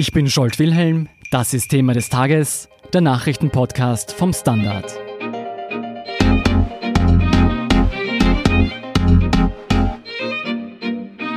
Ich bin Scholt Wilhelm, das ist Thema des Tages, der Nachrichtenpodcast vom Standard.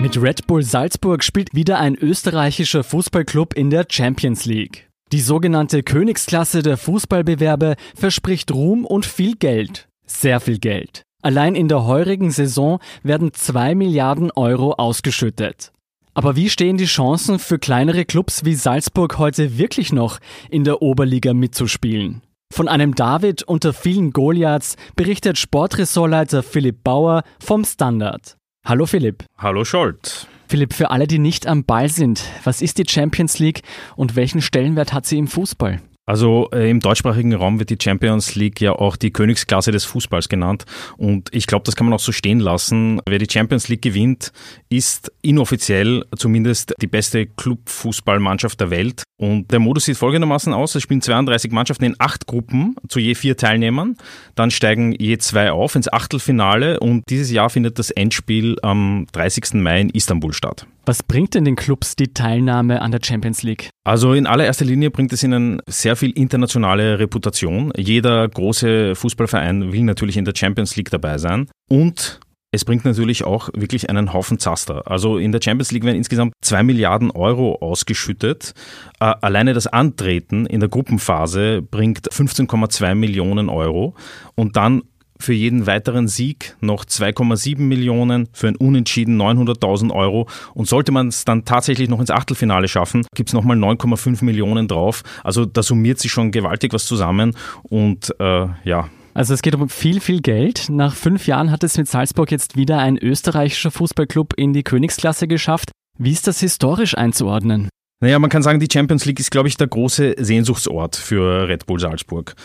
Mit Red Bull Salzburg spielt wieder ein österreichischer Fußballclub in der Champions League. Die sogenannte Königsklasse der Fußballbewerbe verspricht Ruhm und viel Geld. Sehr viel Geld. Allein in der heurigen Saison werden 2 Milliarden Euro ausgeschüttet. Aber wie stehen die Chancen für kleinere Clubs wie Salzburg heute wirklich noch in der Oberliga mitzuspielen? Von einem David unter vielen Goliaths berichtet Sportressortleiter Philipp Bauer vom Standard. Hallo Philipp. Hallo Scholt. Philipp, für alle, die nicht am Ball sind, was ist die Champions League und welchen Stellenwert hat sie im Fußball? Also äh, im deutschsprachigen Raum wird die Champions League ja auch die Königsklasse des Fußballs genannt. Und ich glaube, das kann man auch so stehen lassen. Wer die Champions League gewinnt, ist inoffiziell zumindest die beste Clubfußballmannschaft der Welt. Und der Modus sieht folgendermaßen aus. Es spielen 32 Mannschaften in acht Gruppen zu je vier Teilnehmern. Dann steigen je zwei auf ins Achtelfinale. Und dieses Jahr findet das Endspiel am 30. Mai in Istanbul statt. Was bringt denn den Clubs die Teilnahme an der Champions League? Also in allererster Linie bringt es ihnen sehr viel internationale Reputation. Jeder große Fußballverein will natürlich in der Champions League dabei sein. Und es bringt natürlich auch wirklich einen Haufen Zaster. Also in der Champions League werden insgesamt zwei Milliarden Euro ausgeschüttet. Äh, alleine das Antreten in der Gruppenphase bringt 15,2 Millionen Euro. Und dann für jeden weiteren Sieg noch 2,7 Millionen, für ein Unentschieden 900.000 Euro. Und sollte man es dann tatsächlich noch ins Achtelfinale schaffen, gibt es nochmal 9,5 Millionen drauf. Also da summiert sich schon gewaltig was zusammen. Und äh, ja, also es geht um viel, viel Geld. Nach fünf Jahren hat es mit Salzburg jetzt wieder ein österreichischer Fußballclub in die Königsklasse geschafft. Wie ist das historisch einzuordnen? Naja, man kann sagen, die Champions League ist, glaube ich, der große Sehnsuchtsort für Red Bull Salzburg.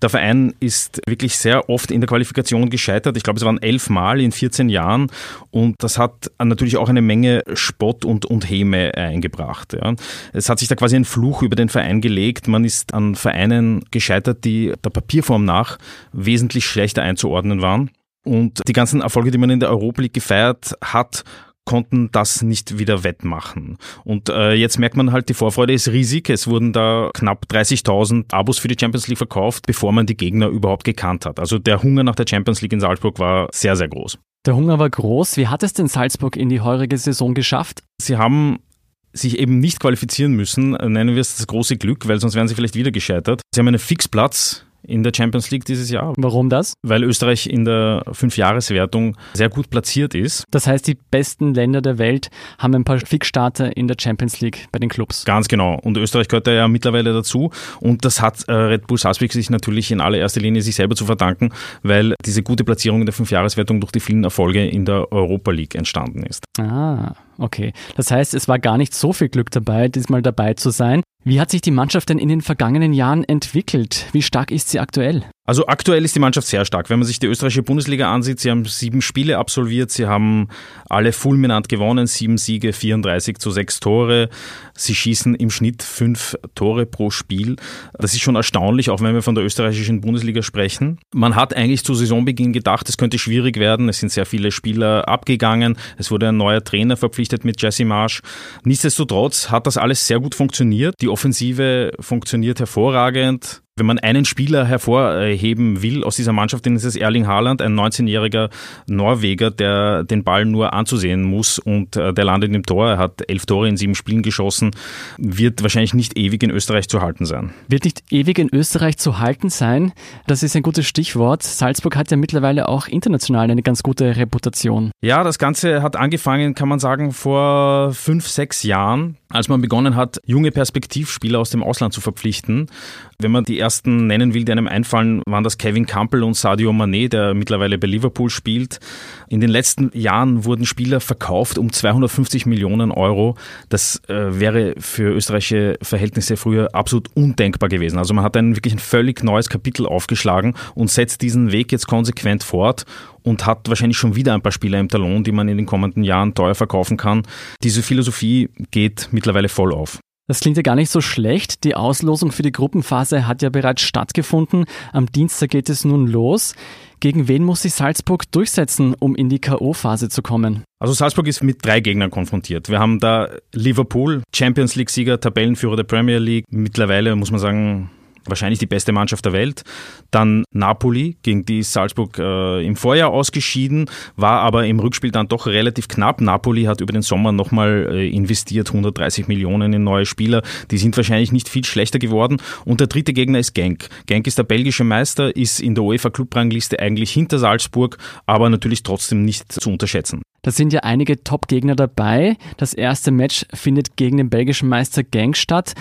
Der Verein ist wirklich sehr oft in der Qualifikation gescheitert. Ich glaube, es waren elf Mal in 14 Jahren und das hat natürlich auch eine Menge Spott und, und Häme eingebracht. Ja. Es hat sich da quasi ein Fluch über den Verein gelegt. Man ist an Vereinen gescheitert, die der Papierform nach wesentlich schlechter einzuordnen waren. Und die ganzen Erfolge, die man in der Europa League gefeiert hat, konnten das nicht wieder wettmachen. Und äh, jetzt merkt man halt, die Vorfreude ist riesig. Es wurden da knapp 30.000 Abos für die Champions League verkauft, bevor man die Gegner überhaupt gekannt hat. Also der Hunger nach der Champions League in Salzburg war sehr, sehr groß. Der Hunger war groß. Wie hat es denn Salzburg in die heurige Saison geschafft? Sie haben sich eben nicht qualifizieren müssen, nennen wir es das große Glück, weil sonst wären sie vielleicht wieder gescheitert. Sie haben einen Fixplatz in der Champions League dieses Jahr. Warum das? Weil Österreich in der Fünfjahreswertung sehr gut platziert ist. Das heißt, die besten Länder der Welt haben ein paar Fixstarter in der Champions League bei den Clubs. Ganz genau. Und Österreich gehört da ja mittlerweile dazu. Und das hat äh, Red Bull Salzburg sich natürlich in allererster Linie sich selber zu verdanken, weil diese gute Platzierung in der Fünfjahreswertung durch die vielen Erfolge in der Europa League entstanden ist. Ah, okay. Das heißt, es war gar nicht so viel Glück dabei, diesmal dabei zu sein. Wie hat sich die Mannschaft denn in den vergangenen Jahren entwickelt? Wie stark ist sie aktuell? Also aktuell ist die Mannschaft sehr stark. Wenn man sich die österreichische Bundesliga ansieht, sie haben sieben Spiele absolviert, sie haben alle fulminant gewonnen, sieben Siege, 34 zu sechs Tore. Sie schießen im Schnitt fünf Tore pro Spiel. Das ist schon erstaunlich, auch wenn wir von der österreichischen Bundesliga sprechen. Man hat eigentlich zu Saisonbeginn gedacht, es könnte schwierig werden. Es sind sehr viele Spieler abgegangen. Es wurde ein neuer Trainer verpflichtet mit Jesse Marsch. Nichtsdestotrotz hat das alles sehr gut funktioniert. Die Offensive funktioniert hervorragend. Wenn man einen Spieler hervorheben will aus dieser Mannschaft, dann ist es Erling Haaland, ein 19-jähriger Norweger, der den Ball nur anzusehen muss und äh, der landet im Tor. Er hat elf Tore in sieben Spielen geschossen, wird wahrscheinlich nicht ewig in Österreich zu halten sein. Wird nicht ewig in Österreich zu halten sein? Das ist ein gutes Stichwort. Salzburg hat ja mittlerweile auch international eine ganz gute Reputation. Ja, das Ganze hat angefangen, kann man sagen, vor fünf, sechs Jahren als man begonnen hat, junge Perspektivspieler aus dem Ausland zu verpflichten. Wenn man die ersten nennen will, die einem einfallen, waren das Kevin Campbell und Sadio Mané, der mittlerweile bei Liverpool spielt. In den letzten Jahren wurden Spieler verkauft um 250 Millionen Euro. Das äh, wäre für österreichische Verhältnisse früher absolut undenkbar gewesen. Also man hat ein wirklich ein völlig neues Kapitel aufgeschlagen und setzt diesen Weg jetzt konsequent fort und hat wahrscheinlich schon wieder ein paar Spieler im Talon, die man in den kommenden Jahren teuer verkaufen kann. Diese Philosophie geht mittlerweile voll auf. Das klingt ja gar nicht so schlecht. Die Auslosung für die Gruppenphase hat ja bereits stattgefunden. Am Dienstag geht es nun los. Gegen wen muss sich Salzburg durchsetzen, um in die K.O.-Phase zu kommen? Also Salzburg ist mit drei Gegnern konfrontiert. Wir haben da Liverpool, Champions League-Sieger, Tabellenführer der Premier League. Mittlerweile muss man sagen, wahrscheinlich die beste Mannschaft der Welt. Dann Napoli, gegen die Salzburg äh, im Vorjahr ausgeschieden, war aber im Rückspiel dann doch relativ knapp. Napoli hat über den Sommer nochmal äh, investiert, 130 Millionen in neue Spieler. Die sind wahrscheinlich nicht viel schlechter geworden. Und der dritte Gegner ist Genk. Genk ist der belgische Meister, ist in der UEFA Clubrangliste eigentlich hinter Salzburg, aber natürlich trotzdem nicht zu unterschätzen. Da sind ja einige Top-Gegner dabei. Das erste Match findet gegen den belgischen Meister Genk statt.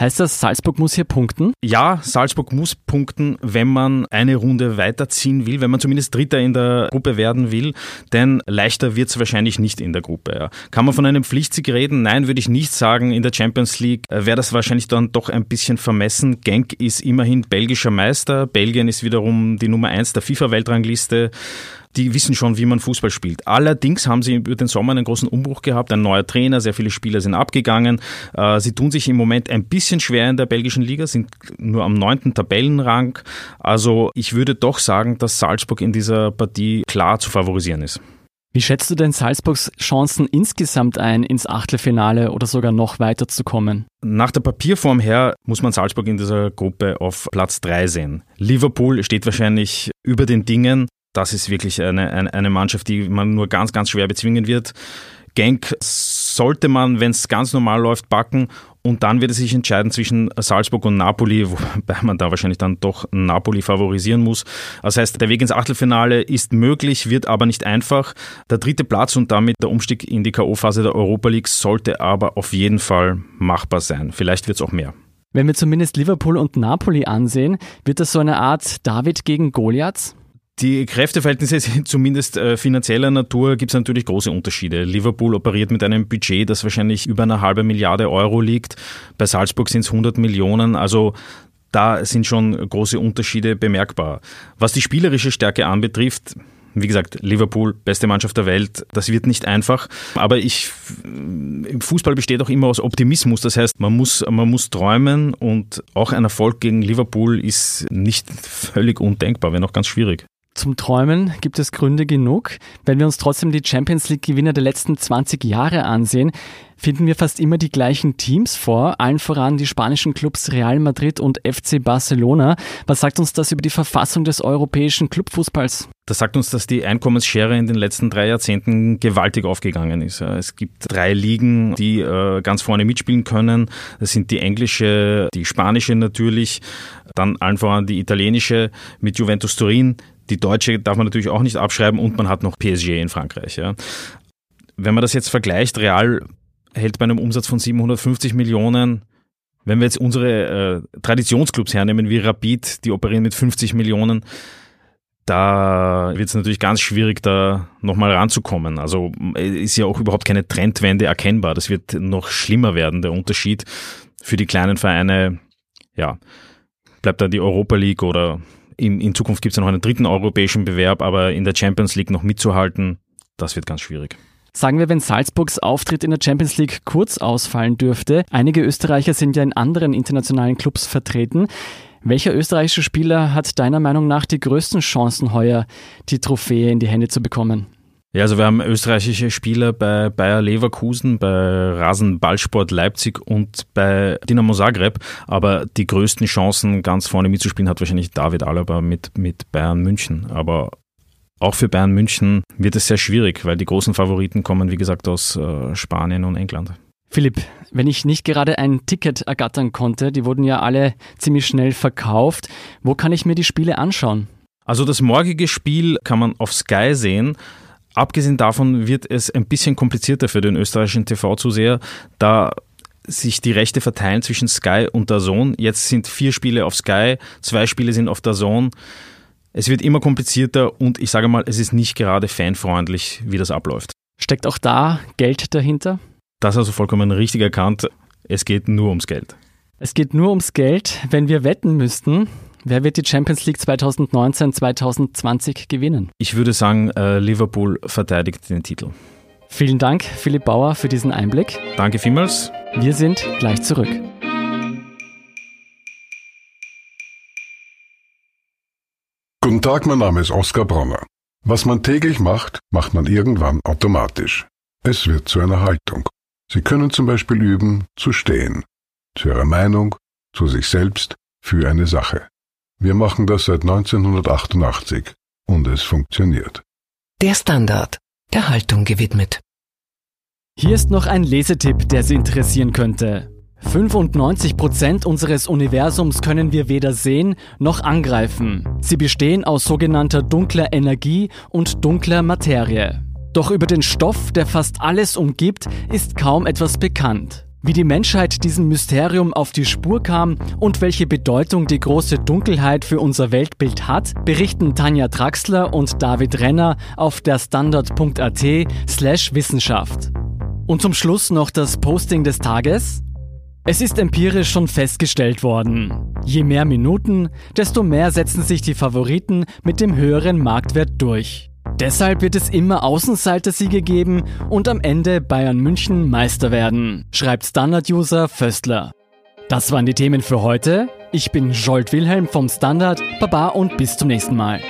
Heißt das, Salzburg muss hier punkten? Ja, Salzburg muss punkten, wenn man eine Runde weiterziehen will, wenn man zumindest Dritter in der Gruppe werden will, denn leichter wird es wahrscheinlich nicht in der Gruppe. Ja. Kann man von einem Pflichtsieg reden? Nein, würde ich nicht sagen. In der Champions League äh, wäre das wahrscheinlich dann doch ein bisschen vermessen. Genk ist immerhin belgischer Meister. Belgien ist wiederum die Nummer eins der FIFA-Weltrangliste die wissen schon, wie man Fußball spielt. Allerdings haben sie über den Sommer einen großen Umbruch gehabt, ein neuer Trainer, sehr viele Spieler sind abgegangen. Äh, sie tun sich im Moment ein bisschen schwer in der belgischen Liga, sind nur am neunten Tabellenrang. Also ich würde doch sagen, dass Salzburg in dieser Partie klar zu favorisieren ist. Wie schätzt du denn Salzburgs Chancen insgesamt ein, ins Achtelfinale oder sogar noch weiter zu kommen? Nach der Papierform her muss man Salzburg in dieser Gruppe auf Platz 3 sehen. Liverpool steht wahrscheinlich über den Dingen das ist wirklich eine, eine, eine Mannschaft, die man nur ganz, ganz schwer bezwingen wird. Genk sollte man, wenn es ganz normal läuft, backen und dann wird es sich entscheiden zwischen Salzburg und Napoli, wobei man da wahrscheinlich dann doch Napoli favorisieren muss. Das heißt, der Weg ins Achtelfinale ist möglich, wird aber nicht einfach. Der dritte Platz und damit der Umstieg in die K.O.-Phase der Europa League sollte aber auf jeden Fall machbar sein. Vielleicht wird es auch mehr. Wenn wir zumindest Liverpool und Napoli ansehen, wird das so eine Art David gegen Goliath? Die Kräfteverhältnisse sind zumindest äh, finanzieller Natur, gibt es natürlich große Unterschiede. Liverpool operiert mit einem Budget, das wahrscheinlich über eine halbe Milliarde Euro liegt. Bei Salzburg sind es 100 Millionen. Also da sind schon große Unterschiede bemerkbar. Was die spielerische Stärke anbetrifft, wie gesagt, Liverpool, beste Mannschaft der Welt, das wird nicht einfach. Aber ich, im Fußball besteht auch immer aus Optimismus. Das heißt, man muss, man muss träumen und auch ein Erfolg gegen Liverpool ist nicht völlig undenkbar, wenn auch ganz schwierig. Zum Träumen gibt es Gründe genug. Wenn wir uns trotzdem die Champions League-Gewinner der letzten 20 Jahre ansehen, finden wir fast immer die gleichen Teams vor, allen voran die spanischen Clubs Real Madrid und FC Barcelona. Was sagt uns das über die Verfassung des europäischen Clubfußballs? Das sagt uns, dass die Einkommensschere in den letzten drei Jahrzehnten gewaltig aufgegangen ist. Es gibt drei Ligen, die äh, ganz vorne mitspielen können. Das sind die englische, die spanische natürlich, dann allen voran die italienische mit Juventus Turin, die deutsche darf man natürlich auch nicht abschreiben und man hat noch PSG in Frankreich. Ja. Wenn man das jetzt vergleicht, Real hält bei einem Umsatz von 750 Millionen wenn wir jetzt unsere äh, Traditionsclubs hernehmen, wie Rapid, die operieren mit 50 Millionen, da wird es natürlich ganz schwierig, da nochmal ranzukommen. Also ist ja auch überhaupt keine Trendwende erkennbar. Das wird noch schlimmer werden, der Unterschied. Für die kleinen Vereine, ja, bleibt da die Europa League oder in, in Zukunft gibt es ja noch einen dritten europäischen Bewerb, aber in der Champions League noch mitzuhalten, das wird ganz schwierig. Sagen wir, wenn Salzburgs Auftritt in der Champions League kurz ausfallen dürfte. Einige Österreicher sind ja in anderen internationalen Clubs vertreten. Welcher österreichische Spieler hat deiner Meinung nach die größten Chancen heuer, die Trophäe in die Hände zu bekommen? Ja, also wir haben österreichische Spieler bei Bayer Leverkusen, bei Rasenballsport Leipzig und bei Dinamo Zagreb, aber die größten Chancen ganz vorne mitzuspielen hat wahrscheinlich David Alaba mit, mit Bayern München. Aber auch für Bayern München wird es sehr schwierig, weil die großen Favoriten kommen, wie gesagt, aus äh, Spanien und England. Philipp, wenn ich nicht gerade ein Ticket ergattern konnte, die wurden ja alle ziemlich schnell verkauft, wo kann ich mir die Spiele anschauen? Also das morgige Spiel kann man auf Sky sehen. Abgesehen davon wird es ein bisschen komplizierter für den österreichischen TV-Zuseher, da sich die Rechte verteilen zwischen Sky und der Zone. Jetzt sind vier Spiele auf Sky, zwei Spiele sind auf der Zone. Es wird immer komplizierter und ich sage mal, es ist nicht gerade fanfreundlich, wie das abläuft. Steckt auch da Geld dahinter? Das hast du vollkommen richtig erkannt. Es geht nur ums Geld. Es geht nur ums Geld. Wenn wir wetten müssten, Wer wird die Champions League 2019-2020 gewinnen? Ich würde sagen, äh, Liverpool verteidigt den Titel. Vielen Dank, Philipp Bauer, für diesen Einblick. Danke vielmals. Wir sind gleich zurück. Guten Tag, mein Name ist Oskar Bronner. Was man täglich macht, macht man irgendwann automatisch. Es wird zu einer Haltung. Sie können zum Beispiel üben, zu stehen. Zu Ihrer Meinung, zu sich selbst, für eine Sache. Wir machen das seit 1988 und es funktioniert. Der Standard, der Haltung gewidmet. Hier ist noch ein Lesetipp, der Sie interessieren könnte. 95% unseres Universums können wir weder sehen noch angreifen. Sie bestehen aus sogenannter dunkler Energie und dunkler Materie. Doch über den Stoff, der fast alles umgibt, ist kaum etwas bekannt. Wie die Menschheit diesem Mysterium auf die Spur kam und welche Bedeutung die große Dunkelheit für unser Weltbild hat, berichten Tanja Traxler und David Renner auf der Standard.at slash Wissenschaft. Und zum Schluss noch das Posting des Tages. Es ist empirisch schon festgestellt worden. Je mehr Minuten, desto mehr setzen sich die Favoriten mit dem höheren Marktwert durch. Deshalb wird es immer Außenseiter-Siege geben und am Ende Bayern München Meister werden, schreibt Standard-User Föstler. Das waren die Themen für heute. Ich bin Jolt Wilhelm vom Standard. Baba und bis zum nächsten Mal.